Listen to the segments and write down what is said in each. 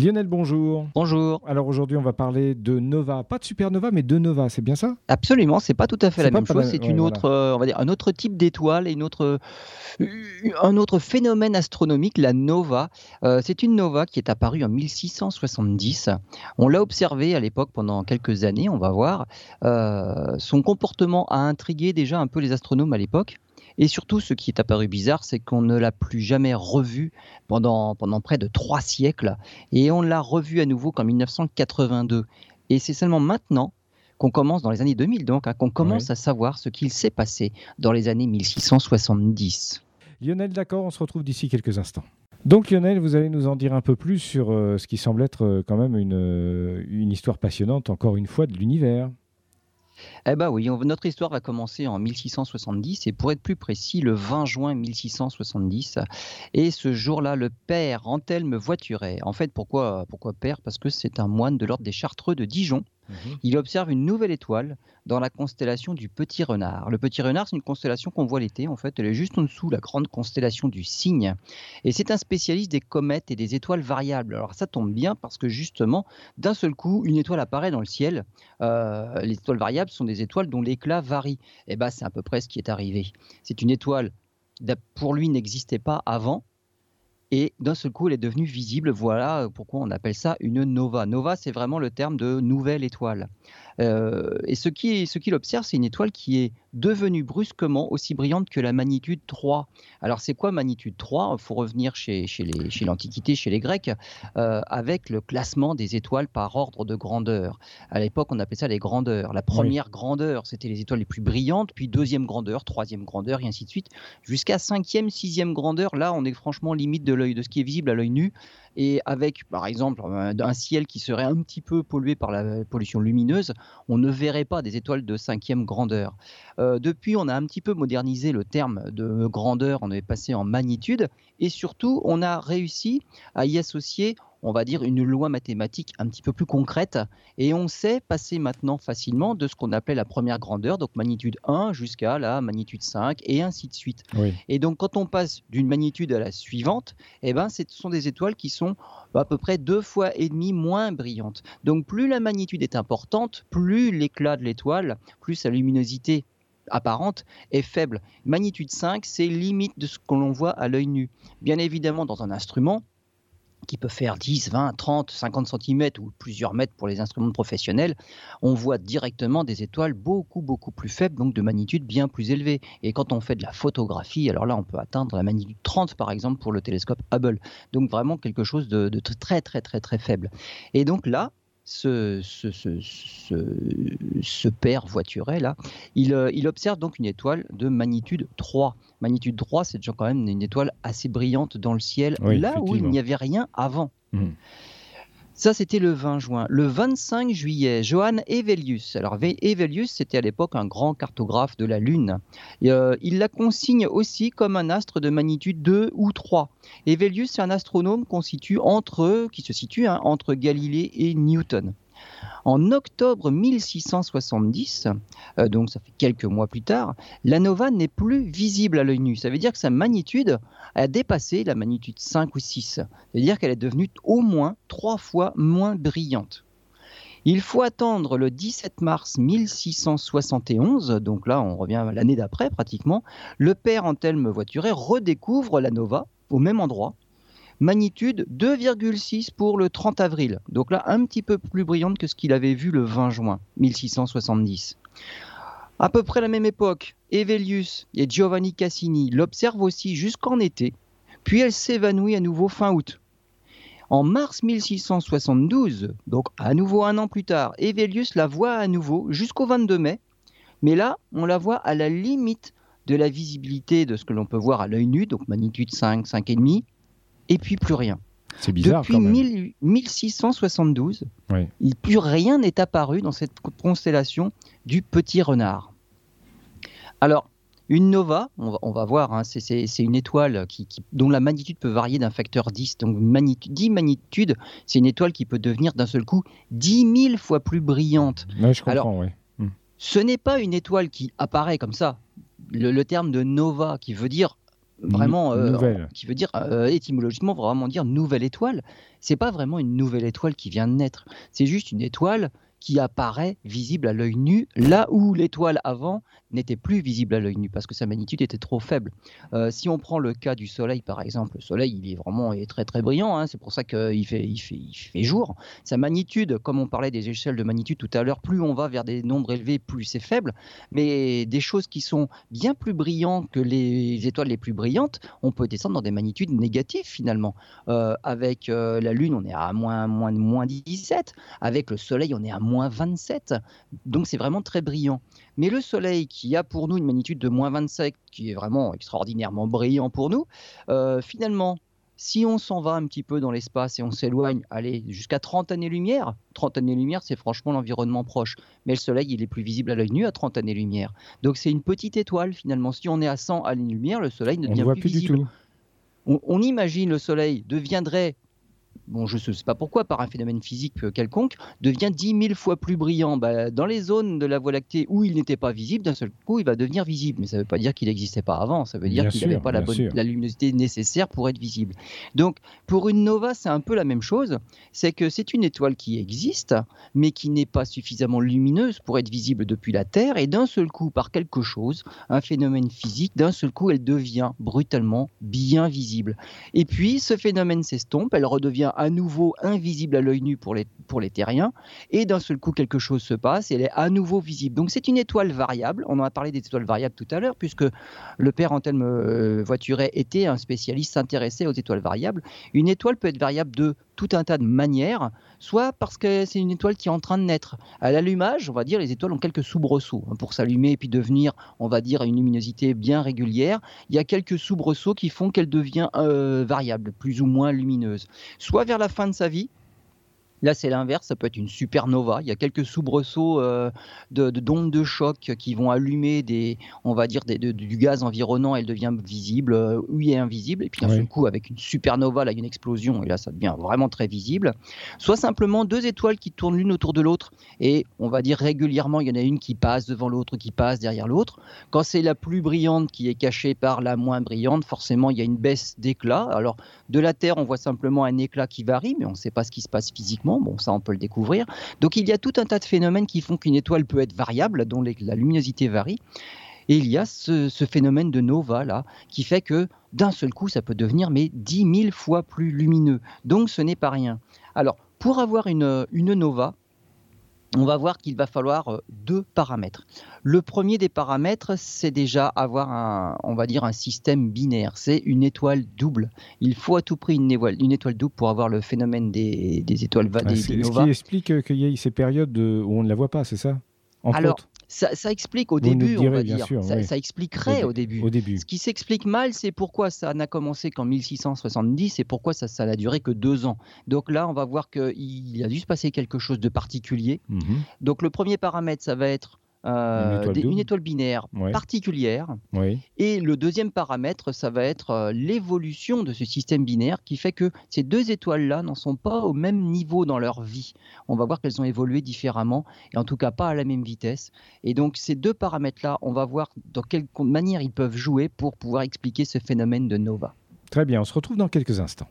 Lionel, bonjour. Bonjour. Alors aujourd'hui, on va parler de nova, pas de supernova, mais de nova, c'est bien ça? Absolument, c'est pas tout à fait la même chose. C'est une autre, euh, on va dire, un autre type d'étoile et une autre, un autre phénomène astronomique, la nova. Euh, c'est une nova qui est apparue en 1670. On l'a observée à l'époque pendant quelques années. On va voir. Euh, son comportement a intrigué déjà un peu les astronomes à l'époque. Et surtout, ce qui est apparu bizarre, c'est qu'on ne l'a plus jamais revu pendant, pendant près de trois siècles. Et on l'a revu à nouveau qu'en 1982. Et c'est seulement maintenant qu'on commence dans les années 2000, donc, hein, qu'on commence à savoir ce qu'il s'est passé dans les années 1670. Lionel, d'accord, on se retrouve d'ici quelques instants. Donc Lionel, vous allez nous en dire un peu plus sur euh, ce qui semble être euh, quand même une, euh, une histoire passionnante, encore une fois, de l'univers. Eh bien oui, notre histoire va commencer en 1670 et pour être plus précis, le 20 juin 1670. Et ce jour-là, le père Antelme Voituret. En fait, pourquoi, pourquoi père? Parce que c'est un moine de l'ordre des Chartreux de Dijon Mhm. Il observe une nouvelle étoile dans la constellation du Petit Renard. Le Petit Renard, c'est une constellation qu'on voit l'été, en fait. Elle est juste en dessous la grande constellation du Cygne. Et c'est un spécialiste des comètes et des étoiles variables. Alors ça tombe bien parce que justement, d'un seul coup, une étoile apparaît dans le ciel. Euh, les étoiles variables sont des étoiles dont l'éclat varie. Et eh bien, c'est à peu près ce qui est arrivé. C'est une étoile pour lui, n'existait pas avant et d'un seul coup, elle est devenue visible. Voilà pourquoi on appelle ça une nova. Nova, c'est vraiment le terme de nouvelle étoile. Euh, et ce qu'il ce observe, c'est une étoile qui est devenue brusquement aussi brillante que la magnitude 3. Alors c'est quoi magnitude 3 Il faut revenir chez, chez l'Antiquité, chez, chez, les Grecs, euh, avec le classement des étoiles par ordre de grandeur. À l'époque, on appelait ça les grandeurs. La première grandeur, c'était les étoiles les plus brillantes, puis deuxième grandeur, troisième grandeur, et ainsi de suite, jusqu'à cinquième, sixième grandeur. Là, on est franchement limite de l'œil, de ce qui est visible à l'œil nu et avec par exemple un ciel qui serait un petit peu pollué par la pollution lumineuse, on ne verrait pas des étoiles de cinquième grandeur. Euh, depuis, on a un petit peu modernisé le terme de grandeur, on est passé en magnitude, et surtout, on a réussi à y associer on va dire, une loi mathématique un petit peu plus concrète. Et on sait passer maintenant facilement de ce qu'on appelait la première grandeur, donc magnitude 1, jusqu'à la magnitude 5, et ainsi de suite. Et donc quand on passe d'une magnitude à la suivante, eh ben, ce sont des étoiles qui sont à peu près deux fois et demi moins brillantes. Donc plus la magnitude est importante, plus l'éclat de l'étoile, plus sa luminosité apparente est faible. Magnitude 5, c'est limite de ce que l'on voit à l'œil nu. Bien évidemment, dans un instrument, qui peut faire 10, 20, 30, 50 cm ou plusieurs mètres pour les instruments professionnels, on voit directement des étoiles beaucoup, beaucoup plus faibles, donc de magnitude bien plus élevée. Et quand on fait de la photographie, alors là, on peut atteindre la magnitude 30, par exemple, pour le télescope Hubble. Donc vraiment quelque chose de, de très, très, très, très faible. Et donc là, ce, ce, père voituré là, euh, il, observe donc une étoile de magnitude 3. Magnitude 3, c'est déjà quand même une étoile assez brillante dans le ciel, là où il n'y avait rien avant. Mmh. Ça, c'était le 20 juin. Le 25 juillet, Johann Evelius. Alors, Evelius, c'était à l'époque un grand cartographe de la Lune. Euh, il la consigne aussi comme un astre de magnitude 2 ou 3. Evelius, c'est un astronome entre, qui se situe hein, entre Galilée et Newton. En octobre 1670, euh, donc ça fait quelques mois plus tard, la nova n'est plus visible à l'œil nu. Ça veut dire que sa magnitude a dépassé la magnitude 5 ou 6. C'est-à-dire qu'elle est devenue au moins trois fois moins brillante. Il faut attendre le 17 mars 1671, donc là on revient à l'année d'après pratiquement, le père Antelme Voituret redécouvre la nova au même endroit, Magnitude 2,6 pour le 30 avril. Donc là, un petit peu plus brillante que ce qu'il avait vu le 20 juin 1670. À peu près la même époque, Evelius et Giovanni Cassini l'observent aussi jusqu'en été, puis elle s'évanouit à nouveau fin août. En mars 1672, donc à nouveau un an plus tard, Evelius la voit à nouveau jusqu'au 22 mai, mais là, on la voit à la limite de la visibilité de ce que l'on peut voir à l'œil nu, donc magnitude 5, 5,5, et puis plus rien. C'est bizarre. Depuis 1672, plus rien n'est apparu dans cette constellation du petit renard. Alors, une nova, on va, voir, hein, c'est une étoile qui, dont la magnitude peut varier d'un facteur 10. Donc, magnitude, 10 magnitudes, c'est une étoile qui peut devenir d'un seul coup 10 000 fois plus brillante. je comprends, Alors, hmm. Ce n'est pas une étoile qui apparaît comme ça. le terme de nova, qui veut dire vraiment, qui veut dire étymologiquement vraiment dire nouvelle étoile. C'est pas vraiment une nouvelle étoile qui vient de naître. C'est juste une étoile qui apparaît visible à l'œil nu, là où l'étoile avant n'était plus visible à l'œil nu parce que sa magnitude était trop faible. Euh, si on prend le cas du Soleil, par exemple, le Soleil, il est vraiment très très brillant, hein, c'est pour ça qu'il fait, il fait, il fait jour. Sa magnitude, comme on parlait des échelles de magnitude tout à l'heure, plus on va vers des nombres élevés, plus c'est faible. Mais des choses qui sont bien plus brillantes que les étoiles les plus brillantes, on peut descendre dans des magnitudes négatives finalement. Euh, avec euh, la Lune, on est à moins, moins, moins 17. Avec le Soleil, on est à moins 27. Donc c'est vraiment très brillant. Mais le Soleil, qui a pour nous une magnitude de moins 27, qui est vraiment extraordinairement brillant pour nous, euh, finalement, si on s'en va un petit peu dans l'espace et on s'éloigne, allez, jusqu'à 30 années-lumière, 30 années-lumière, c'est franchement l'environnement proche. Mais le Soleil, il est plus visible à l'œil nu à 30 années-lumière. Donc c'est une petite étoile finalement. Si on est à 100 années-lumière, le Soleil ne devient plus, visible. Du tout. on, imagine le Soleil deviendrait bon, je ne sais pas pourquoi, par un phénomène physique euh, quelconque, devient 10 000 fois plus brillant. Bah, dans les zones de la Voie lactée où il n'était pas visible, d'un seul coup, il va devenir visible. Mais ça ne veut pas dire qu'il n'existait pas avant, ça veut dire qu'il n'avait pas la, la, luminosité nécessaire pour être visible. Donc, pour une nova, c'est un peu la même chose. C'est que c'est une étoile qui existe, mais qui n'est pas suffisamment lumineuse pour être visible depuis la Terre. Et d'un seul coup, par quelque chose, un phénomène physique, d'un seul coup, elle devient brutalement bien visible. Et puis, ce phénomène s'estompe, elle redevient à nouveau invisible à l'œil nu pour les, terriens, et d'un seul coup quelque chose se passe, et elle est à nouveau visible. Donc c'est une étoile variable, on en a parlé des étoiles variables tout à l'heure, puisque le père Antelme euh, était un spécialiste intéressé aux étoiles variables. Une étoile peut être variable de tout un tas de manières, soit parce que c'est une étoile qui est en train de naître. À l'allumage, on va dire, les étoiles ont quelques soubresauts. Hein, pour s'allumer et puis devenir, on va dire, une luminosité bien régulière, il y a quelques soubresauts qui font qu'elle devient euh, variable, plus ou moins lumineuse. Soit vers la fin de sa vie, Là, c'est l'inverse, ça peut être une supernova. Il y a quelques soubresauts euh, de, d'ondes de choc qui vont allumer des, on va dire, du gaz environnant, elle devient visible, euh, oui, et invisible. Et puis d'un seul coup, avec une supernova, là, il y a une explosion, et là, ça devient vraiment très visible. Soit simplement deux étoiles qui tournent l'une autour de l'autre, et on va dire régulièrement, il y en a une qui passe devant l'autre, qui passe derrière l'autre. Quand c'est la plus brillante qui est cachée par la moins brillante, forcément, il y a une baisse d'éclat. Alors, de la Terre, on voit simplement un éclat qui varie, mais on ne sait pas ce qui se passe physiquement. Bon, ça, on peut le découvrir. Donc, il y a tout un tas de phénomènes qui font qu'une étoile peut être variable, dont la luminosité varie. Et il y a ce, phénomène de nova là, qui fait que d'un seul coup, ça peut devenir mais 10 000 fois plus lumineux. Donc, ce n'est pas rien. Alors, pour avoir une, une nova, on va voir qu'il va falloir euh, deux paramètres. Le premier des paramètres, c'est déjà avoir un, on va dire un système binaire. C'est une étoile double. Il faut à tout prix une étoile, une étoile double pour avoir le phénomène des, étoiles ah, Ce qui explique qu'il y ait ces périodes où on ne la voit pas, c'est ça? Alors, ça, explique au début, on va dire. Ça, expliquerait au, début. Ce qui s'explique mal, c'est pourquoi ça n'a commencé qu'en 1670 et pourquoi ça n'a duré que deux ans. Donc là, on va voir qu'il a dû se passer quelque chose de particulier. Mhm. Donc le premier paramètre, ça va être euh, une, étoile binaire particulière. Et le deuxième paramètre, ça va être euh, l'évolution de ce système binaire qui fait que ces deux étoiles-là n'en sont pas au même niveau dans leur vie. On va voir qu'elles ont évolué différemment et en tout cas pas à la même vitesse. Et donc ces deux paramètres-là, on va voir dans quelle manière ils peuvent jouer pour pouvoir expliquer ce phénomène de nova. Très bien, on se retrouve dans quelques instants.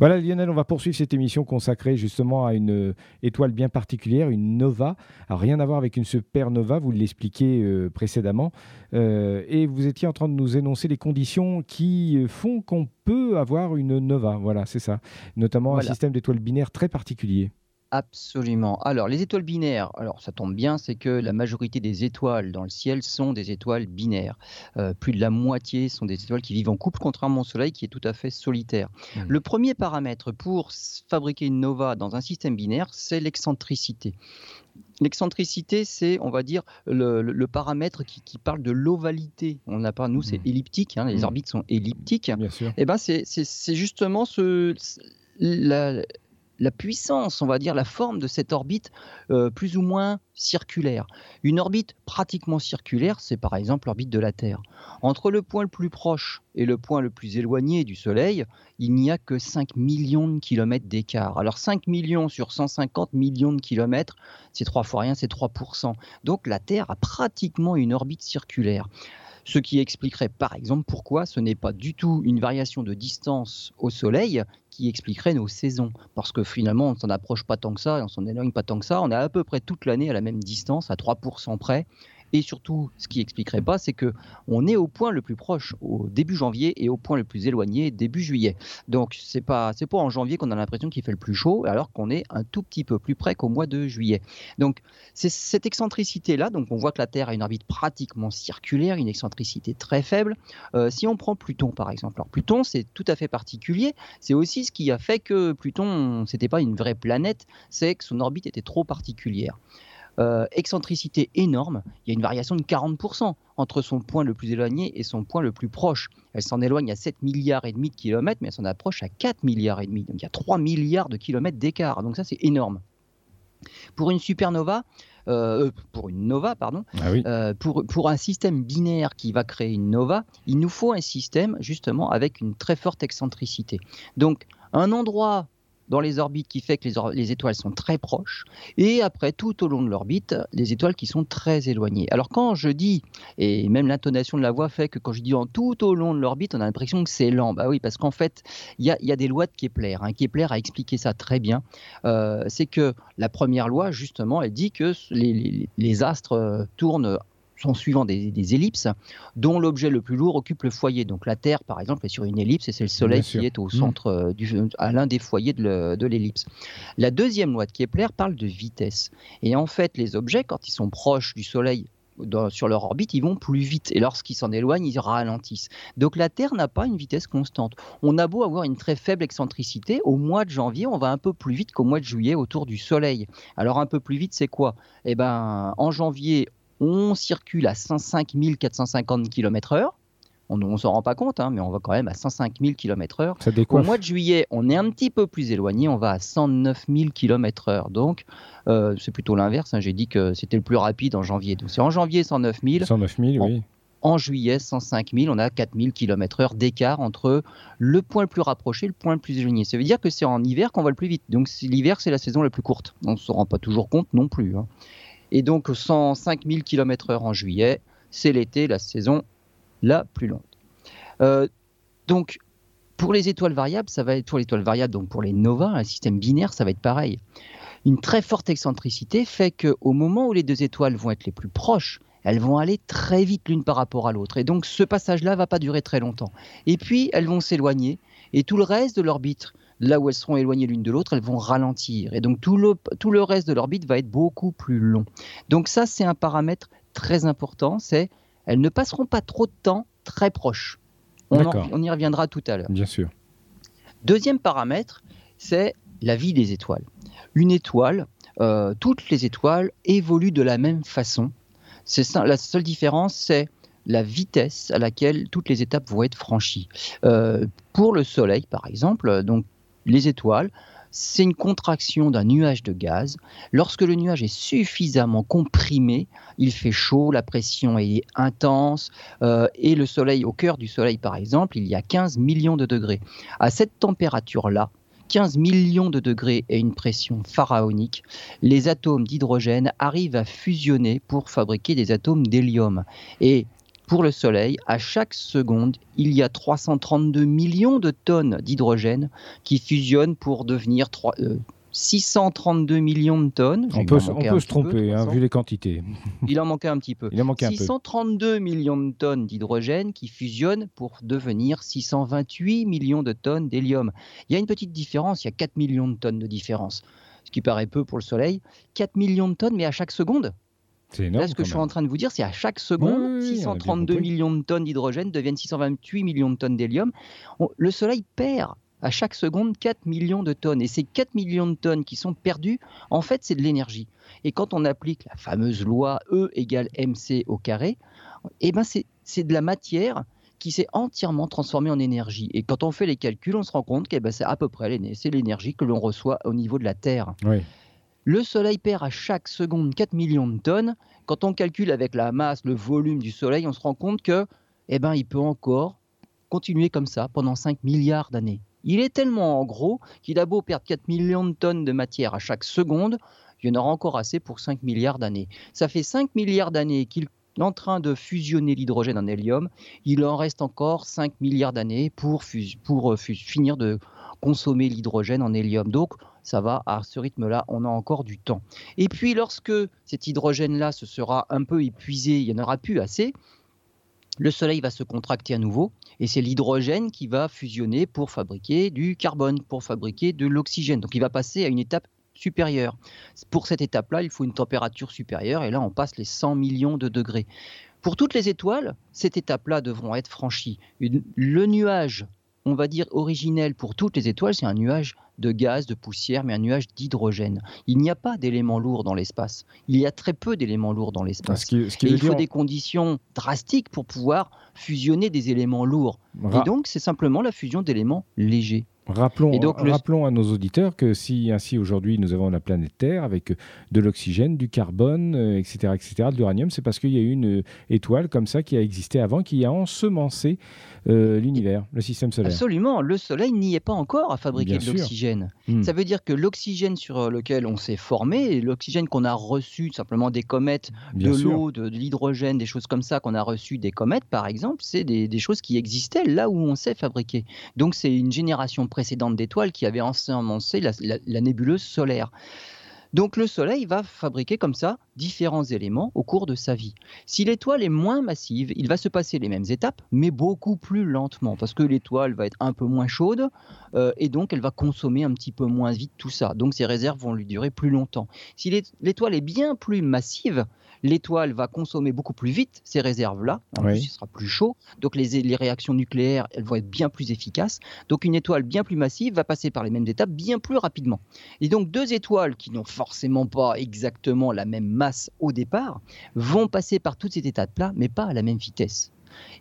Voilà Lionel, on va poursuivre cette émission consacrée justement à une euh, étoile bien particulière, une nova. Alors rien à voir avec une supernova, vous l'expliquiez euh, précédemment. Euh, et vous étiez en train de nous énoncer les conditions qui font qu'on peut avoir une nova. Voilà, c'est ça. Notamment un système d'étoiles binaires très particulier. Absolument. Alors, les étoiles binaires, alors ça tombe bien, c'est que la majorité des étoiles dans le ciel sont des étoiles binaires. Euh, plus de la moitié sont des étoiles qui vivent en couple, contrairement au Soleil qui est tout à fait solitaire. Mmh. Le premier paramètre pour fabriquer une nova dans un système binaire, c'est l'excentricité. L'excentricité, c'est, on va dire, le, paramètre qui, parle de l'ovalité. On n'a pas, nous, c'est mmh. elliptique, hein, les mmh. orbites sont elliptiques. Bien sûr. Et eh ben, c'est justement ce, la, la puissance, on va dire, la forme de cette orbite euh, plus ou moins circulaire. Une orbite pratiquement circulaire, c'est par exemple l'orbite de la Terre. Entre le point le plus proche et le point le plus éloigné du Soleil, il n'y a que 5 millions de kilomètres d'écart. Alors 5 millions sur 150 millions de kilomètres, c'est trois fois rien, c'est 3%. Donc la Terre a pratiquement une orbite circulaire. Ce qui expliquerait par exemple pourquoi ce n'est pas du tout une variation de distance au Soleil expliquerait nos saisons. Parce que finalement, on s'en approche pas tant que ça et on s'en éloigne pas tant que ça. On est à peu près toute l'année à la même distance, à 3% près. Et surtout, ce qui expliquerait pas, c'est que on est au point le plus proche au début janvier et au point le plus éloigné début juillet. Donc c'est pas c'est pas en janvier qu'on a l'impression qu'il fait le plus chaud, alors qu'on est un tout petit peu plus près qu'au mois de juillet. Donc c'est cette excentricité là. Donc on voit que la Terre a une orbite pratiquement circulaire, une excentricité très faible. Euh, si on prend Pluton par exemple, alors Pluton c'est tout à fait particulier. C'est aussi ce qui a fait que Pluton c'était pas une vraie planète, c'est que son orbite était trop particulière. Euh, excentricité énorme, il y a une variation de 40% entre son point le plus éloigné et son point le plus proche. Elle s'en éloigne à 7 milliards et demi de kilomètres, mais elle s'en approche à 4 milliards et demi. Donc il y a 3 milliards de kilomètres d'écart. Donc ça c'est énorme. Pour une supernova, euh, euh, pour une nova, pardon, ah pour, pour un système binaire qui va créer une nova, il nous faut un système justement avec une très forte excentricité. Donc un endroit dans les orbites qui fait que les, étoiles sont très proches, et après, tout au long de l'orbite, les étoiles qui sont très éloignées. Alors quand je dis, et même l'intonation de la voix fait que quand je dis en tout au long de l'orbite, on a l'impression que c'est lent. Bah oui, parce qu'en fait, il y a, des lois de Kepler. Hein. Kepler a expliqué ça très bien. Euh, c'est que la première loi, justement, elle dit que les astres euh, tournent sont suivant des, ellipses dont l'objet le plus lourd occupe le foyer. Donc la Terre, par exemple, est sur une ellipse et c'est le Soleil qui est au mmh. centre, euh, du, à l'un des foyers de l'ellipse. La deuxième loi de Kepler parle de vitesse. Et en fait, les objets, quand ils sont proches du Soleil sur leur orbite, ils vont plus vite. Et lorsqu'ils s'en éloignent, ils ralentissent. Donc la Terre n'a pas une vitesse constante. On a beau avoir une très faible excentricité, au mois de janvier, on va un peu plus vite qu'au mois de juillet autour du Soleil. Alors un peu plus vite, c'est quoi? Eh ben, en janvier, on circule à 105 450 km/h. On ne s'en rend pas compte, hein, mais on va quand même à 105 000 km/h. Au mois de juillet, on est un petit peu plus éloigné, on va à 109 000 km/h. Donc, euh, c'est plutôt l'inverse. Hein. J'ai dit que c'était le plus rapide en janvier. Donc, c'est en janvier 109 000. 109 000, oui. En juillet, 105 000, on a 4 000 km/h d'écart entre le point le plus rapproché et le point le plus éloigné. Ça veut dire que c'est en hiver qu'on va le plus vite. Donc l'hiver, c'est la saison la plus courte. On ne se rend pas toujours compte non plus. Hein. Et donc 105 000 km/h en juillet, c'est l'été, la saison la plus longue. Euh, donc pour les étoiles variables, ça va être pour variables, donc pour les novas, un système binaire, ça va être pareil. Une très forte excentricité fait qu'au moment où les deux étoiles vont être les plus proches, elles vont aller très vite l'une par rapport à l'autre. Et donc ce passage-là va pas durer très longtemps. Et puis elles vont s'éloigner et tout le reste de l'orbite là où elles seront éloignées l'une de l'autre, elles vont ralentir. Et donc tout le, tout le reste de l'orbite va être beaucoup plus long. Donc ça, c'est un paramètre très important, c'est elles ne passeront pas trop de temps très proches. On, on y reviendra tout à l'heure. Bien sûr. Deuxième paramètre, c'est la vie des étoiles. Une étoile, euh, toutes les étoiles évoluent de la même façon. C'est la seule différence, c'est la vitesse à laquelle toutes les étapes vont être franchies. Euh, pour le Soleil, par exemple, donc les étoiles, c'est une contraction d'un nuage de gaz. Lorsque le nuage est suffisamment comprimé, il fait chaud, la pression est intense, euh, et le Soleil, au cœur du Soleil par exemple, il y a 15 millions de degrés. À cette température-là, 15 millions de degrés et une pression pharaonique, les atomes d'hydrogène arrivent à fusionner pour fabriquer des atomes d'hélium. Et pour le Soleil, à chaque seconde, il y a 332 millions de tonnes d'hydrogène qui fusionnent pour devenir 632 euh, millions de tonnes. On peut, se tromper, hein, vu les quantités. Il en manquait un petit peu. Il en manquait 632 millions de tonnes d'hydrogène qui fusionnent pour devenir 628 millions de tonnes d'hélium. Il y a une petite différence, il y a 4 millions de tonnes de différence, ce qui paraît peu pour le Soleil. 4 millions de tonnes, mais à chaque seconde. Là, ce que je suis en train de vous dire, c'est à chaque seconde, 632 millions de tonnes d'hydrogène deviennent 628 millions de tonnes d'hélium. Le Soleil perd à chaque seconde 4 millions de tonnes. Et ces 4 millions de tonnes qui sont perdues, en fait, c'est de l'énergie. Et quand on applique la fameuse loi E égale mc au carré, eh ben c'est de la matière qui s'est entièrement transformée en énergie. Et quand on fait les calculs, on se rend compte que eh ben, c'est à peu près c'est l'énergie que l'on reçoit au niveau de la Terre. Oui. Le Soleil perd à chaque seconde 4 millions de tonnes. Quand on calcule avec la masse, le volume du Soleil, on se rend compte que, eh ben, il peut encore continuer comme ça pendant 5 milliards d'années. Il est tellement en gros qu'il a beau perdre 4 millions de tonnes de matière à chaque seconde, il y en aura encore assez pour 5 milliards d'années. Ça fait 5 milliards d'années qu'il en train de fusionner l'hydrogène en hélium. Il en reste encore 5 milliards d'années pour, pour finir de consommer l'hydrogène en hélium. Donc, ça va, à ce rythme-là, on a encore du temps. Et puis, lorsque cet hydrogène-là se sera un peu épuisé, il n'y en aura plus assez, le Soleil va se contracter à nouveau et c'est l'hydrogène qui va fusionner pour fabriquer du carbone, pour fabriquer de l'oxygène. Donc il va passer à une étape supérieure. Pour cette étape-là, il faut une température supérieure et là on passe les 100 millions de degrés. Pour toutes les étoiles, cette étape-là devront être franchies. le nuage, on va dire originel pour toutes les étoiles, c'est un nuage de gaz, de poussière, mais un nuage d'hydrogène. Il n'y a pas d'éléments lourds dans l'espace. Il y a très peu d'éléments lourds dans l'espace. il faut des conditions drastiques pour pouvoir fusionner des éléments lourds. Et donc, c'est simplement la fusion d'éléments légers. Rappelons, rappelons à nos auditeurs que si ainsi aujourd'hui nous avons la planète Terre avec de l'oxygène, du carbone, etc., euh, etc., de l'uranium, c'est parce qu'il y a eu une étoile comme ça qui a existé avant, qui a ensemencé euh, l'univers, le système solaire. Absolument, le Soleil n'y est pas encore à fabriquer de l'oxygène. Hmm. Ça veut dire que l'oxygène sur lequel on s'est formé, l'oxygène qu'on a reçu simplement des comètes, de l'eau, de, l'hydrogène, des choses comme ça qu'on a reçu des comètes par exemple, c'est des, choses qui existaient là où on s'est fabriqué. Donc c'est une génération précédente d'étoiles qui avait ensemencé la nébuleuse solaire. Donc le Soleil va fabriquer comme ça différents éléments au cours de sa vie. Si l'étoile est moins massive, il va se passer les mêmes étapes, mais beaucoup plus lentement, parce que l'étoile va être un peu moins chaude, euh, et donc elle va consommer un petit peu moins vite tout ça. Donc ses réserves vont lui durer plus longtemps. Si l'étoile est bien plus massive, l'étoile va consommer beaucoup plus vite ces réserves-là. En plus, il sera plus chaud. Donc, les, les, réactions nucléaires, elles vont être bien plus efficaces. Donc, une étoile bien plus massive va passer par les mêmes étapes bien plus rapidement. Et donc, deux étoiles qui n'ont forcément pas exactement la même masse au départ vont passer par toutes ces étapes-là, mais pas à la même vitesse.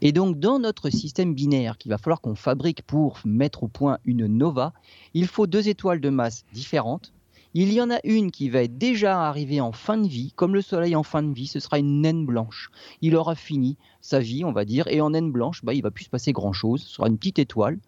Et donc, dans notre système binaire qu'il va falloir qu'on fabrique pour mettre au point une nova, il faut deux étoiles de masse différentes il y en a une qui va déjà arrivée en fin de vie, comme le Soleil en fin de vie, ce sera une naine blanche. Il aura fini sa vie, on va dire, et en naine blanche, bah, il va plus se passer grand-chose, ce sera une petite étoile.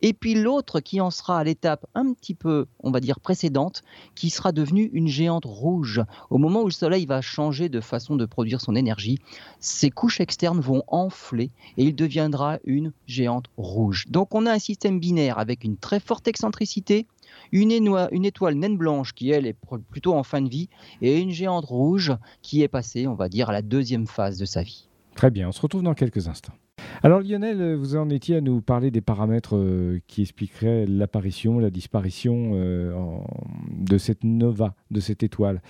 Et puis l'autre qui en sera à l'étape un petit peu, on va dire, précédente, qui sera devenue une géante rouge. Au moment où le Soleil va changer de façon de produire son énergie, ses couches externes vont enfler et il deviendra une géante rouge. Donc on a un système binaire avec une très forte excentricité, une, étoile naine blanche qui, elle, est plutôt en fin de vie, et une géante rouge qui est passée, on va dire, à la deuxième phase de sa vie. Très bien, on se retrouve dans quelques instants. Alors Lionel, vous en étiez à nous parler des paramètres euh, qui expliqueraient l'apparition, la disparition euh, de cette nova, de cette étoile.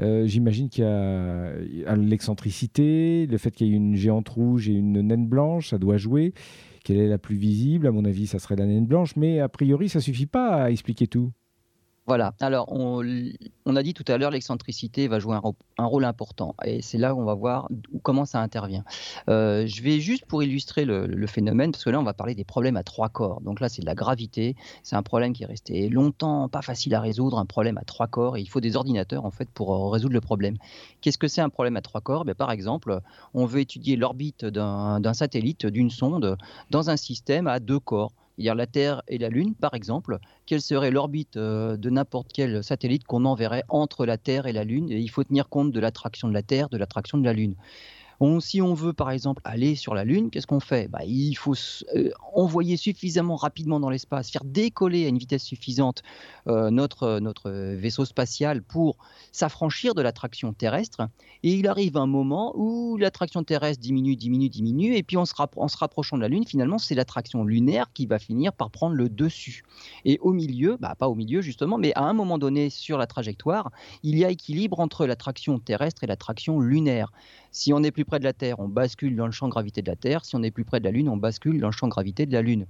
Euh, j'imagine qu'il y a l'excentricité, le fait qu'il y ait une géante rouge et une naine blanche, ça doit jouer. Quelle est la plus visible À mon avis, ça serait la naine blanche, mais a priori, ça suffit pas à expliquer tout. Voilà. Alors, on, a dit tout à l'heure, l'excentricité va jouer un, rôle important. Et c'est là où on va voir comment ça intervient. Euh, je vais juste pour illustrer le, phénomène, parce que là, on va parler des problèmes à trois corps. Donc là, c'est de la gravité. C'est un problème qui est resté longtemps pas facile à résoudre, un problème à trois corps. Et il faut des ordinateurs, en fait, pour euh, résoudre le problème. Qu'est-ce que c'est un problème à trois corps? Ben, Par exemple, on veut étudier l'orbite d'un satellite, d'une sonde, dans un système à deux corps dire la Terre et la Lune, par exemple, quelle serait l'orbite euh, de n'importe quel satellite qu'on enverrait entre la Terre et la Lune? Et il faut tenir compte de l'attraction de la Terre, de l'attraction de la Lune si on veut par exemple aller sur la Lune, qu'est-ce qu'on fait? Bah, Il faut euh, envoyer suffisamment rapidement dans l'espace, faire décoller à une vitesse suffisante euh, notre, notre vaisseau spatial pour s'affranchir de l'attraction terrestre. Et il arrive un moment où l'attraction terrestre diminue, diminue, diminue, et puis on se, en se rapprochant de la Lune, finalement, c'est l'attraction lunaire qui va finir par prendre le dessus. Et au milieu, bah, pas au milieu justement, mais à un moment donné sur la trajectoire, il y a équilibre entre l'attraction terrestre et l'attraction lunaire. Si on est plus près de la Terre, on bascule dans le champ de gravité de la Terre. Si on est plus près de la Lune, on bascule dans le champ de gravité de la Lune.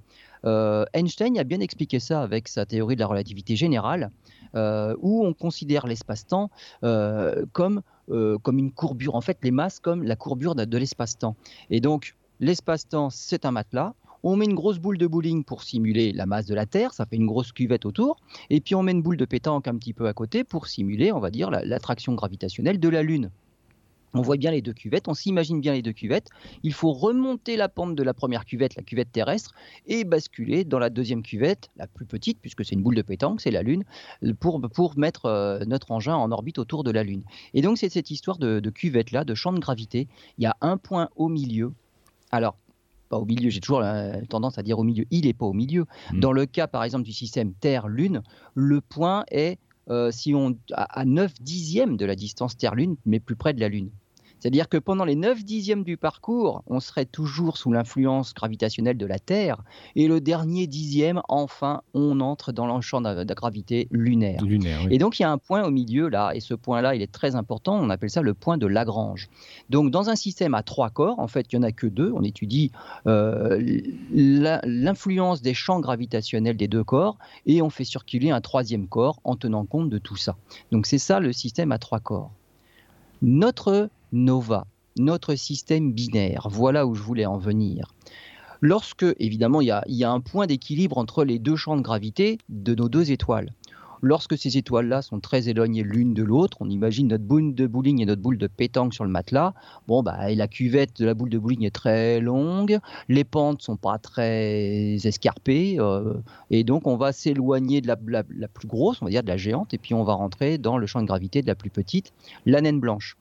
Euh, Einstein a bien expliqué ça avec sa théorie de la relativité générale, euh, où on considère l'espace-temps euh, comme, comme une courbure, en fait les masses comme la courbure de, de l'espace-temps. Et donc l'espace-temps, c'est un matelas. On met une grosse boule de bowling pour simuler la masse de la Terre, ça fait une grosse cuvette autour, et puis on met une boule de pétanque un petit peu à côté pour simuler, on va dire, l'attraction gravitationnelle de la Lune. On voit bien les deux cuvettes, on s'imagine bien les deux cuvettes. Il faut remonter la pente de la première cuvette, la cuvette terrestre, et basculer dans la deuxième cuvette, la plus petite, puisque c'est une boule de pétanque, c'est la Lune, pour, pour mettre euh, notre engin en orbite autour de la Lune. Et donc c'est cette histoire de, cuvette-là, de champ de gravité. Il y a un point au milieu. Alors, pas au milieu, j'ai toujours tendance à dire au milieu, il n'est pas au milieu. Mmh. Dans le cas, par exemple, du système Terre-Lune, le point est euh, si on, à, à 9 dixièmes de la distance Terre-Lune, mais plus près de la Lune. C'est-à-dire que pendant les 9 dixièmes du parcours, on serait toujours sous l'influence gravitationnelle de la Terre, et le dernier dixième, enfin, on entre dans le champ de, gravité lunaire. Et donc il y a un point au milieu là, et ce point-là, il est très important, on appelle ça le point de Lagrange. Donc dans un système à trois corps, en fait, il n'y en a que deux, on étudie euh, l'influence des champs gravitationnels des deux corps, et on fait circuler un troisième corps en tenant compte de tout ça. Donc c'est ça le système à trois corps. Notre nova, notre système binaire. Voilà où je voulais en venir. Lorsque, évidemment, il y a, un point d'équilibre entre les deux champs de gravité de nos deux étoiles. Lorsque ces étoiles-là sont très éloignées l'une de l'autre, on imagine notre boule de bowling et notre boule de pétanque sur le matelas. Bon, bah, la cuvette de la boule de bowling est très longue, les pentes sont pas très escarpées, euh, et donc on va s'éloigner de la, la, plus grosse, on va dire de la géante, et puis on va rentrer dans le champ de gravité de la plus petite, la naine blanche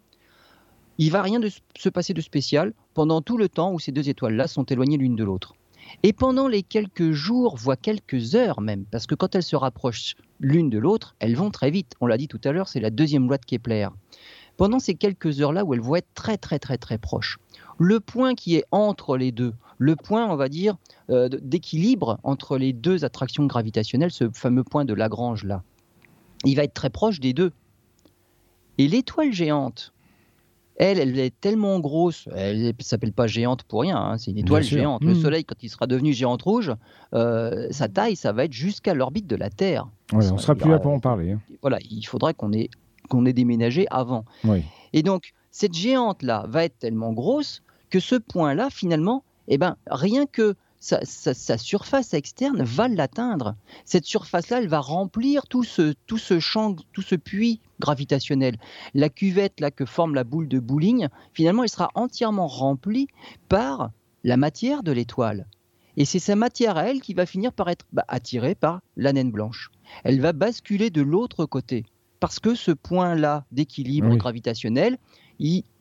il va rien de se passer de spécial pendant tout le temps où ces deux étoiles-là sont éloignées l'une de l'autre. Et pendant les quelques jours, voire quelques heures même, parce que quand elles se rapprochent l'une de l'autre, elles vont très vite. On l'a dit tout à l'heure, c'est la deuxième loi de Kepler. Pendant ces quelques heures-là où elles vont être très très très très proches, le point qui est entre les deux, le point, on va dire, euh, d'équilibre entre les deux attractions gravitationnelles, ce fameux point de Lagrange-là, il va être très proche des deux. Et l'étoile géante, elle, elle est tellement grosse, elle ne s'appelle pas géante pour rien, hein, c'est une étoile géante. Le mmh. Soleil, quand il sera devenu géante rouge, euh, sa taille, ça va être jusqu'à l'orbite de la Terre. on ne sera plus là pour en parler. Hein. Voilà, il faudrait qu'on ait, qu'on ait déménagé avant. Et donc, cette géante-là va être tellement grosse que ce point-là, finalement, eh ben, rien que sa, surface externe va l'atteindre. Cette surface-là, elle va remplir tout ce, tout ce champ, tout ce puits gravitationnel. La cuvette là que forme la boule de bowling, finalement, elle sera entièrement remplie par la matière de l'étoile. Et c'est sa matière à elle qui va finir par être bah, attirée par la naine blanche. Elle va basculer de l'autre côté. Parce que ce point-là d'équilibre gravitationnel,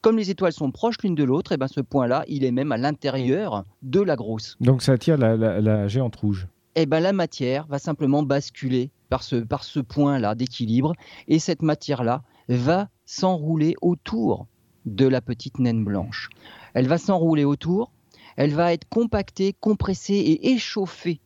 comme les étoiles sont proches l'une de l'autre, et eh ben ce point-là, il est même à l'intérieur de la grosse. Donc ça attire la, géante rouge. Et eh ben la matière va simplement basculer par ce, par ce point-là d'équilibre, et cette matière-là va s'enrouler autour de la petite naine blanche. Elle va s'enrouler autour, elle va être compactée, compressée et échauffée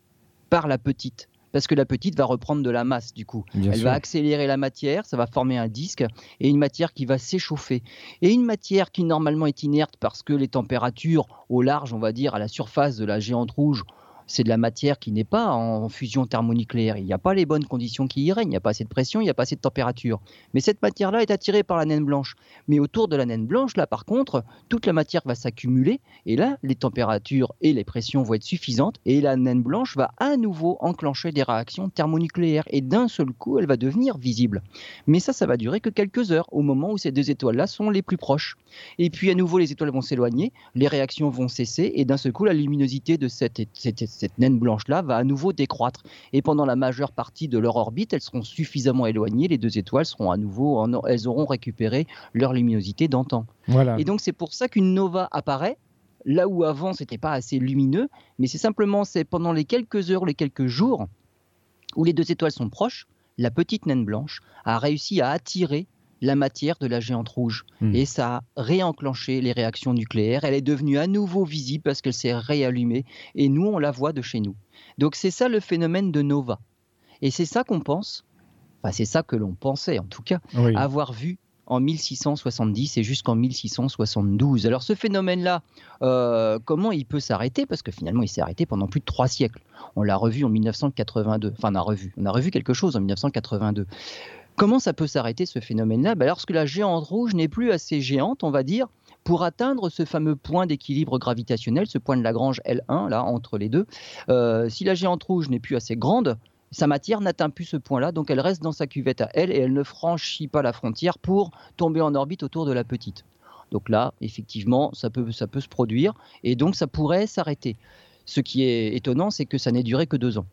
par la petite parce que la petite va reprendre de la masse du coup. Elle va accélérer la matière, ça va former un disque et une matière qui va s'échauffer. Et une matière qui normalement est inerte parce que les températures au large, on va dire, à la surface de la géante rouge, c'est de la matière qui n'est pas en fusion thermonucléaire. Il n'y a pas les bonnes conditions qui y règnent, il n'y a pas assez de pression, il n'y a pas assez de température. Mais cette matière-là est attirée par la naine blanche. Mais autour de la naine blanche, là par contre, toute la matière va s'accumuler et là, les températures et les pressions vont être suffisantes et la naine blanche va à nouveau enclencher des réactions thermonucléaires et d'un seul coup, elle va devenir visible. Mais ça, ça va durer que quelques heures au moment où ces deux étoiles-là sont les plus proches. Et puis à nouveau, les étoiles vont s'éloigner, les réactions vont cesser et d'un seul coup, la luminosité de cette, cette cette naine blanche-là va à nouveau décroître. Et pendant la majeure partie de leur orbite, elles seront suffisamment éloignées, les deux étoiles seront à nouveau, elles auront récupéré leur luminosité d'antan. Voilà. Et donc c'est pour ça qu'une nova apparaît, là où avant c'était pas assez lumineux, mais c'est simplement c'est pendant les quelques heures, les quelques jours où les deux étoiles sont proches, la petite naine blanche a réussi à attirer la matière de la géante rouge. Hmm. Et ça a réenclenché les réactions nucléaires. Elle est devenue à nouveau visible parce qu'elle s'est réallumée. Et nous, on la voit de chez nous. Donc c'est ça le phénomène de nova. Et c'est ça qu'on pense, enfin c'est ça que l'on pensait en tout cas, avoir vu en 1670 et jusqu'en 1672. Alors ce phénomène-là, euh, comment il peut s'arrêter? Parce que finalement, il s'est arrêté pendant plus de trois siècles. On l'a revu en 1982. Enfin, on a revu. On a revu quelque chose en 1982. Comment ça peut s'arrêter ce phénomène-là? Ben, Lorsque la géante rouge n'est plus assez géante, on va dire, pour atteindre ce fameux point d'équilibre gravitationnel, ce point de Lagrange L1, là, entre les deux. Euh, si la géante rouge n'est plus assez grande, sa matière n'atteint plus ce point-là, donc elle reste dans sa cuvette à elle et elle ne franchit pas la frontière pour tomber en orbite autour de la petite. Donc là, effectivement, ça peut, ça peut se produire et donc ça pourrait s'arrêter. Ce qui est étonnant, c'est que ça n'ait duré que deux ans.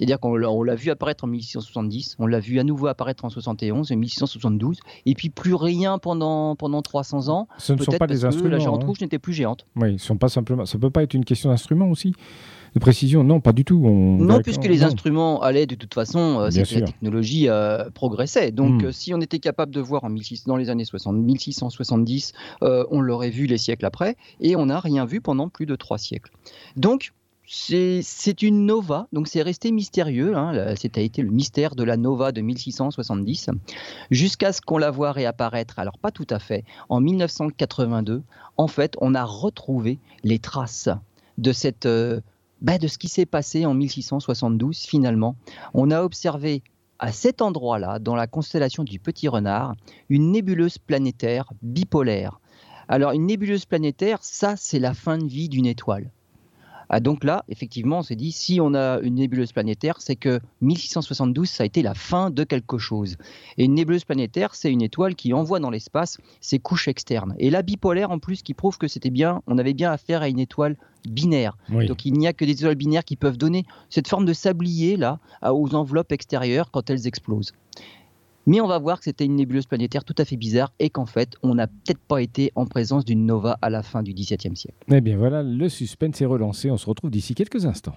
C'est-à-dire qu'on l'a vu apparaître en 1670, on l'a vu à nouveau apparaître en 71 et 1672, et puis plus rien pendant, pendant 300 ans. Ce ne sont pas des instruments. la géante hein. rouge n'était plus géante. Oui, ils sont pas simplement. Ça peut pas être une question d'instrument aussi de précision Non, pas du tout. Non, puisque les instruments allaient de toute façon, euh, la technologie euh, progressait. Donc, hmm. euh, si on était capable de voir en dans les années 60, 1670, on l'aurait vu les siècles après, et on n'a rien vu pendant plus de trois siècles. Donc, c'est une nova, donc c'est resté mystérieux. Hein, C'était le mystère de la nova de 1670, jusqu'à ce qu'on la voit réapparaître. Alors pas tout à fait. En 1982, en fait, on a retrouvé les traces de cette euh, bah, de ce qui s'est passé en 1672 finalement. On a observé à cet endroit-là, dans la constellation du Petit Renard, une nébuleuse planétaire bipolaire. Alors une nébuleuse planétaire, ça c'est la fin de vie d'une étoile. Ah, donc là, effectivement, on s'est dit, si on a une nébuleuse planétaire, c'est que 1672, ça a été la fin de quelque chose. Et une nébuleuse planétaire, c'est une étoile qui envoie dans l'espace ses couches externes. Et la bipolaire, en plus, qui prouve que c'était bien, on avait bien affaire à une étoile binaire. Donc il n'y a que des étoiles binaires qui peuvent donner cette forme de sablier là aux enveloppes extérieures quand elles explosent. Mais on va voir que c'était une nébuleuse planétaire tout à fait bizarre et qu'en fait, on n'a peut-être pas été en présence d'une nova à la fin du XVIIe siècle. Eh bien voilà, le suspense est relancé. On se retrouve d'ici quelques instants.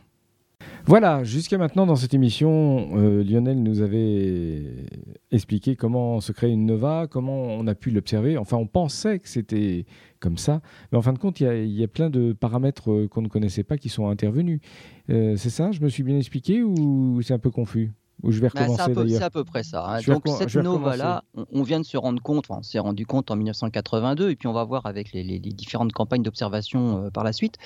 Voilà, jusqu'à maintenant dans cette émission, euh, Lionel nous avait expliqué comment se crée une nova, comment on a pu l'observer. Enfin, on pensait que c'était comme ça, mais en fin de compte, il y, a plein de paramètres euh, qu'on ne connaissait pas qui sont intervenus. Euh, c'est ça Je me suis bien expliqué ou c'est un peu confus? Je vais bah, recommencer C'est à, peu près ça. Hein. Donc cette nova-là, on, vient de se rendre compte, on s'est rendu compte en 1982, et puis on va voir avec les, différentes campagnes d'observation euh, par la suite,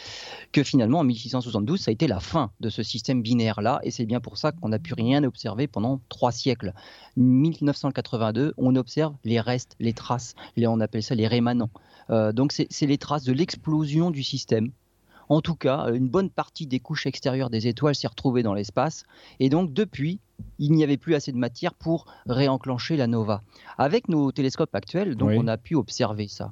que finalement en 1672, ça a été la fin de ce système binaire-là, et c'est bien pour ça qu'on n'a pu rien observer pendant trois siècles. 1982, on observe les restes, les traces, on appelle ça les rémanents. Euh, donc c'est les traces de l'explosion du système en tout cas, une bonne partie des couches extérieures des étoiles s'est retrouvée dans l'espace. Et donc, depuis, il n'y avait plus assez de matière pour réenclencher la nova. Avec nos télescopes actuels, donc, on a pu observer ça.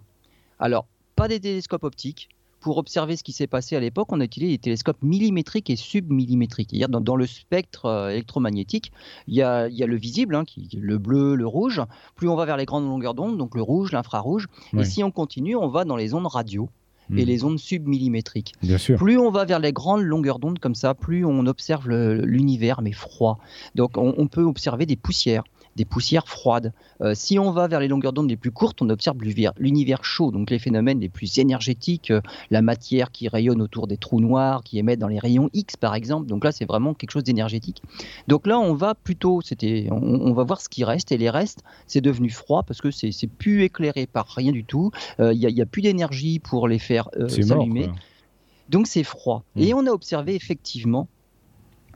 Alors, pas des télescopes optiques. Pour observer ce qui s'est passé à l'époque, on a utilisé des télescopes millimétriques et submillimétriques. C'est-à-dire dans, dans, le spectre euh, électromagnétique, il y, a, le visible, hein, qui, le bleu, le rouge. Plus on va vers les grandes longueurs d'onde, donc le rouge, l'infrarouge. Et si on continue, on va dans les ondes radio et hmm. les ondes submillimétriques. Bien sûr. Plus on va vers les grandes longueurs d'onde comme ça, plus on observe l'univers mais froid. Donc on, peut observer des poussières des poussières froides. Euh, si on va vers les longueurs d'onde les plus courtes, on observe l'univers chaud, donc les phénomènes les plus énergétiques, euh, la matière qui rayonne autour des trous noirs, qui émettent dans les rayons X par exemple. Donc là, c'est vraiment quelque chose d'énergétique. Donc là, on va plutôt, c'était, on, va voir ce qui reste, et les restes, c'est devenu froid parce que c'est plus éclairé par rien du tout. Euh, il n'y a, plus d'énergie pour les faire s'allumer. Donc c'est froid. Hmm. Et on a observé effectivement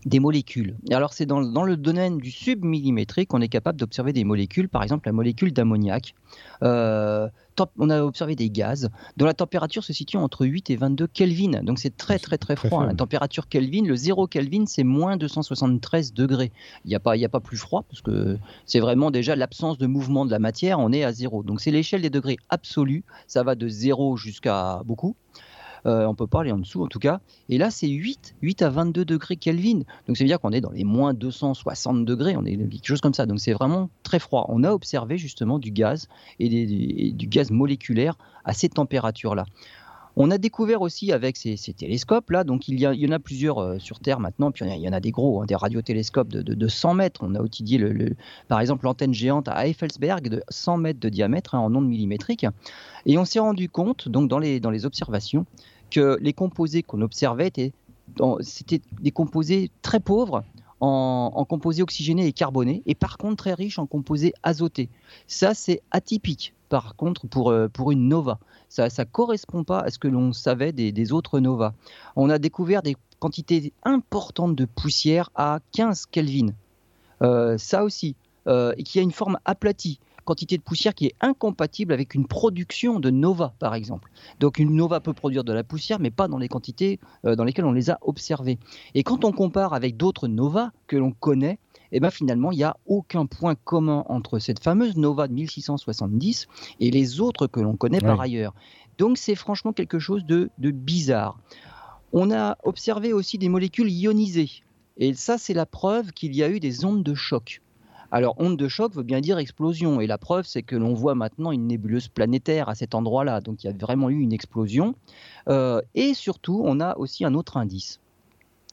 des molécules. alors c'est dans, le domaine du submillimétrique qu'on est capable d'observer des molécules, par exemple la molécule d'ammoniac. Euh, on a observé des gaz dont la température se situe entre 8 et 22 Kelvin. Donc c'est très très très froid. la température Kelvin, le 0 Kelvin, c'est moins 273 degrés. Il n'y a, pas, a pas plus froid parce que c'est vraiment déjà l'absence de mouvement de la matière, on est à 0. Donc c'est l'échelle des degrés absolus, ça va de 0 jusqu'à beaucoup. Euh, on peut pas aller en dessous en tout cas. Et là, c'est 8, 8 à 22 degrés Kelvin. Donc ça veut dire qu'on est dans les moins 260 degrés, on est quelque chose comme ça. Donc c'est vraiment très froid. On a observé justement du gaz et, du gaz moléculaire à ces températures-là. On a découvert aussi avec ces, télescopes-là, donc il y, en a plusieurs euh, sur Terre maintenant, puis il y en a, des gros, hein, des radiotélescopes de, de, 100 mètres. On a étudié, par exemple, l'antenne géante à Effelsberg de 100 mètres de diamètre hein, en ondes millimétriques. Et on s'est rendu compte, donc dans les, observations, que les composés qu'on observait étaient des composés très pauvres en, composés oxygénés et carbonés, et par contre très riches en composés azotés. Ça, c'est atypique, par contre, pour, euh, pour une nova. Ça ne correspond pas à ce que l'on savait des, autres novas. On a découvert des quantités importantes de poussière à 15 Kelvin. Euh, ça aussi, euh, et qui a une forme aplatie quantité de poussière qui est incompatible avec une production de nova, par exemple. Donc une nova peut produire de la poussière, mais pas dans les quantités dans lesquelles on les a observées. Et quand on compare avec d'autres novas que l'on connaît, eh ben finalement, il n'y a aucun point commun entre cette fameuse nova de 1670 et les autres que l'on connaît par ailleurs. Donc c'est franchement quelque chose de, bizarre. On a observé aussi des molécules ionisées. Et ça, c'est la preuve qu'il y a eu des ondes de choc. Alors, onde de choc veut bien dire explosion. Et la preuve, c'est que l'on voit maintenant une nébuleuse planétaire à cet endroit-là. Donc, il y a vraiment eu une explosion. Euh, et surtout, on a aussi un autre indice.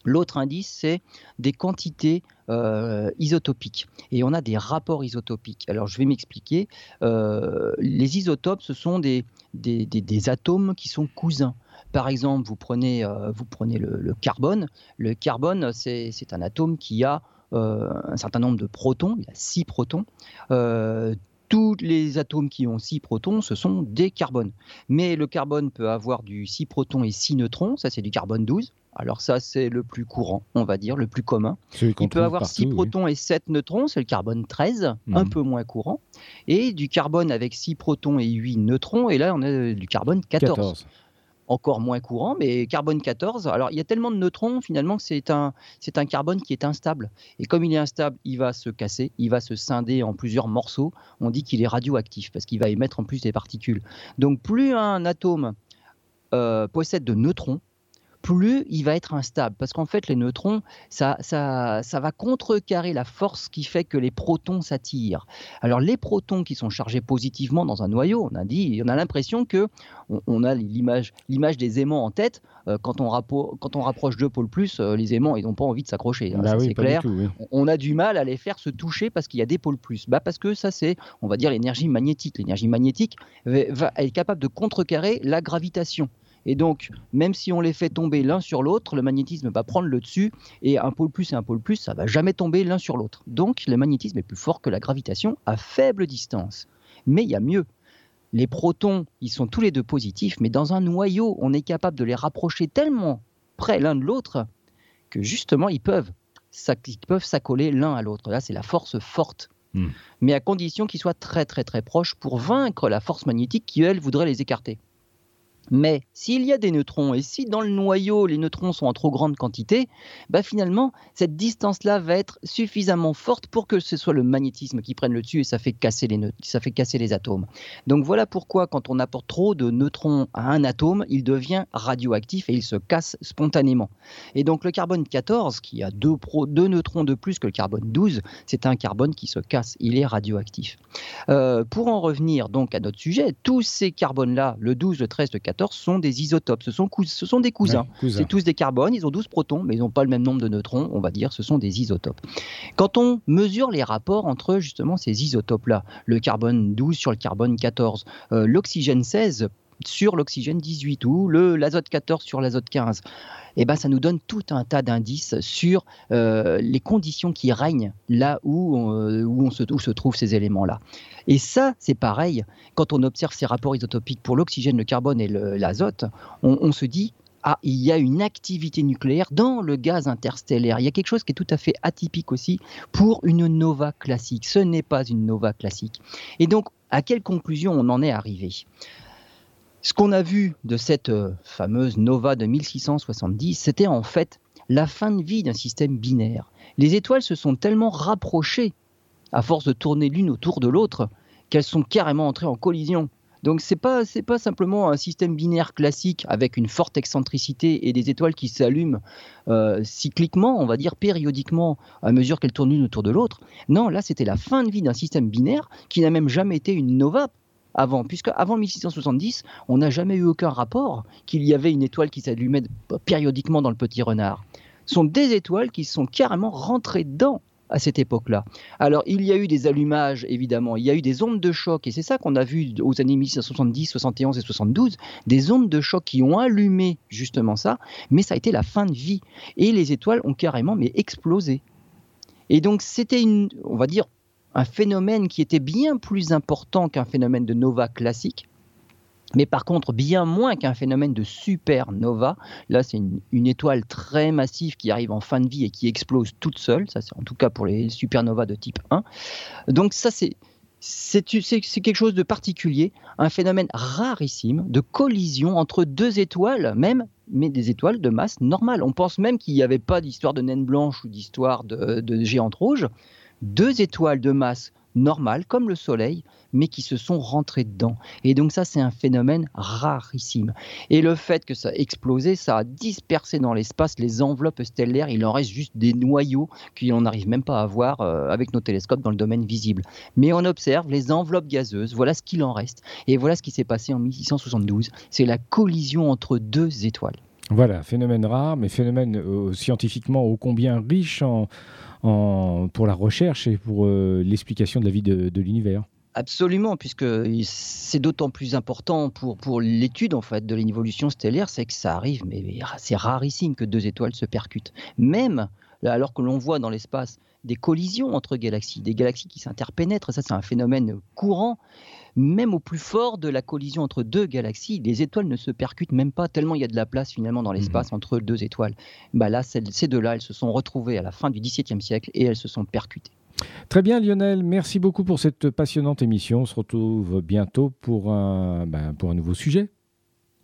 L'autre indice, c'est des quantités euh, isotopiques. Et on a des rapports isotopiques. Alors, je vais m'expliquer. Euh, les isotopes, ce sont des, des, atomes qui sont cousins. Par exemple, vous prenez, euh, vous prenez le, carbone. Le carbone, c'est un atome qui a un certain nombre de protons. Il a six protons tous les atomes qui ont 6 protons, ce sont des carbones. Mais le carbone peut avoir du 6 protons et 6 neutrons, ça c'est du carbone 12. Alors ça, c'est le plus courant, on va dire, le plus commun. Il peut avoir 6 protons et 7 neutrons, c'est le carbone 13, un mhm. peu moins courant. Et du carbone avec 6 protons et 8 neutrons, et là, on a du carbone 14. Encore moins courant, mais carbone 14. Alors, il y a tellement de neutrons, finalement, que c'est un, c'est un carbone qui est instable. Et comme il est instable, il va se casser, il va se scinder en plusieurs morceaux. On dit qu'il est radioactif parce qu'il va émettre en plus des particules. Donc, plus un atome euh, possède de neutrons, plus il va être instable. Parce qu'en fait, les neutrons, ça, ça, ça va contrecarrer la force qui fait que les protons s'attirent. Alors, les protons qui sont chargés positivement dans un noyau, on a dit, on a l'impression que on, a l'image, l'image des aimants en tête. Euh, quand, on quand on rapproche deux pôles plus, euh, les aimants, ils n'ont pas envie de s'accrocher. Hein, bah c'est clair. On a du mal à les faire se toucher parce qu'il y a des pôles plus. Bah parce que ça, c'est, on va dire, l'énergie magnétique. L'énergie magnétique va, être capable de contrecarrer la gravitation. Et donc, même si on les fait tomber l'un sur l'autre, le magnétisme va prendre le dessus et un pôle plus et un pôle plus, ça va jamais tomber l'un sur l'autre. Donc, le magnétisme est plus fort que la gravitation à faible distance. Mais il y a mieux. Les protons, ils sont tous les deux positifs, mais dans un noyau, on est capable de les rapprocher tellement près l'un de l'autre que justement, ils peuvent peuvent s'accoler l'un à l'autre. Là, c'est la force forte. Hmm. Mais à condition qu'ils soient très très très proches pour vaincre la force magnétique qui, elle, voudrait les écarter. Mais s'il y a des neutrons et si dans le noyau les neutrons sont en trop grande quantité, bah finalement cette distance-là va être suffisamment forte pour que ce soit le magnétisme qui prenne le dessus et ça fait casser les, atomes. Donc voilà pourquoi quand on apporte trop de neutrons à un atome, il devient radioactif et il se casse spontanément. Et donc le carbone 14, qui a deux neutrons de plus que le carbone 12, c'est un carbone qui se casse, il est radioactif. Euh, pour en revenir donc à notre sujet, tous ces carbones-là, le 12, le 13, le 14, sont des isotopes, ce sont, ce sont des cousins. C'est tous des carbones, ils ont 12 protons, mais ils n'ont pas le même nombre de neutrons, on va dire, ce sont des isotopes. Quand on mesure les rapports entre justement ces isotopes-là, le carbone 12 sur le carbone 14, euh, l'oxygène 16 sur l'oxygène 18 ou l'azote 14 sur l'azote 15, eh ben, ça nous donne tout un tas d'indices sur euh, les conditions qui règnent là où, euh, où se trouvent ces éléments-là. Et ça, c'est pareil, quand on observe ces rapports isotopiques pour l'oxygène, le carbone et l'azote, on, on se dit, ah, il y a une activité nucléaire dans le gaz interstellaire. Il y a quelque chose qui est tout à fait atypique aussi pour une nova classique. Ce n'est pas une nova classique. Et donc, à quelle conclusion on en est arrivé? Ce qu'on a vu de cette euh, fameuse nova de 1670, c'était en fait la fin de vie d'un système binaire. Les étoiles se sont tellement rapprochées, à force de tourner l'une autour de l'autre, qu'elles sont carrément entrées en collision. Donc c'est pas pas simplement un système binaire classique avec une forte excentricité et des étoiles qui s'allument euh, cycliquement, on va dire périodiquement à mesure qu'elles tournent l'une autour de l'autre. Non, là c'était la fin de vie d'un système binaire qui n'a même jamais été une nova avant, puisque avant 1670, on n'a jamais eu aucun rapport qu'il y avait une étoile qui s'allumait périodiquement dans le petit renard. Ce sont des étoiles qui sont carrément rentrées dedans à cette époque-là. Alors, il y a eu des allumages, évidemment, il y a eu des ondes de choc, et c'est ça qu'on a vu aux années 1670, 71 et 72, des ondes de choc qui ont allumé justement ça, mais ça a été la fin de vie. Et les étoiles ont carrément mais explosé. Et donc, c'était une, on va dire, un phénomène qui était bien plus important qu'un phénomène de nova classique, mais par contre bien moins qu'un phénomène de supernova. Là, c'est une, étoile très massive qui arrive en fin de vie et qui explose toute seule. Ça, c'est en tout cas pour les supernovas de type 1. Donc ça, c'est quelque chose de particulier, un phénomène rarissime de collision entre deux étoiles, même, mais des étoiles de masse normale. On pense même qu'il n'y avait pas d'histoire de naine blanche ou d'histoire de géante rouge. Deux étoiles de masse normales, comme le Soleil, mais qui se sont rentrés dedans. Et donc ça, c'est un phénomène rarissime. Et le fait que ça a explosé, ça a dispersé dans l'espace les enveloppes stellaires. Il en reste juste des noyaux qu'on n'arrive même pas à voir euh, avec nos télescopes dans le domaine visible. Mais on observe les enveloppes gazeuses, voilà ce qu'il en reste. Et voilà ce qui s'est passé en 1672. C'est la collision entre deux étoiles. Voilà, phénomène rare, mais phénomène euh, scientifiquement ô combien riche en, pour la recherche et pour euh, l'explication de la vie de, l'univers. Absolument, puisque c'est d'autant plus important pour, l'étude en fait de l'évolution stellaire, c'est que ça arrive, mais c'est rarissime que deux étoiles se percutent. Même alors que l'on voit dans l'espace des collisions entre galaxies, des galaxies qui s'interpénètrent, ça c'est un phénomène courant, même au plus fort de la collision entre deux galaxies, les étoiles ne se percutent même pas, tellement il y a de la place finalement dans l'espace mhm. entre deux étoiles. Bah là, ces deux-là, elles se sont retrouvées à la fin du XVIIe siècle et elles se sont percutées. Très bien Lionel, merci beaucoup pour cette passionnante émission. On se retrouve bientôt pour un, ben, pour un nouveau sujet.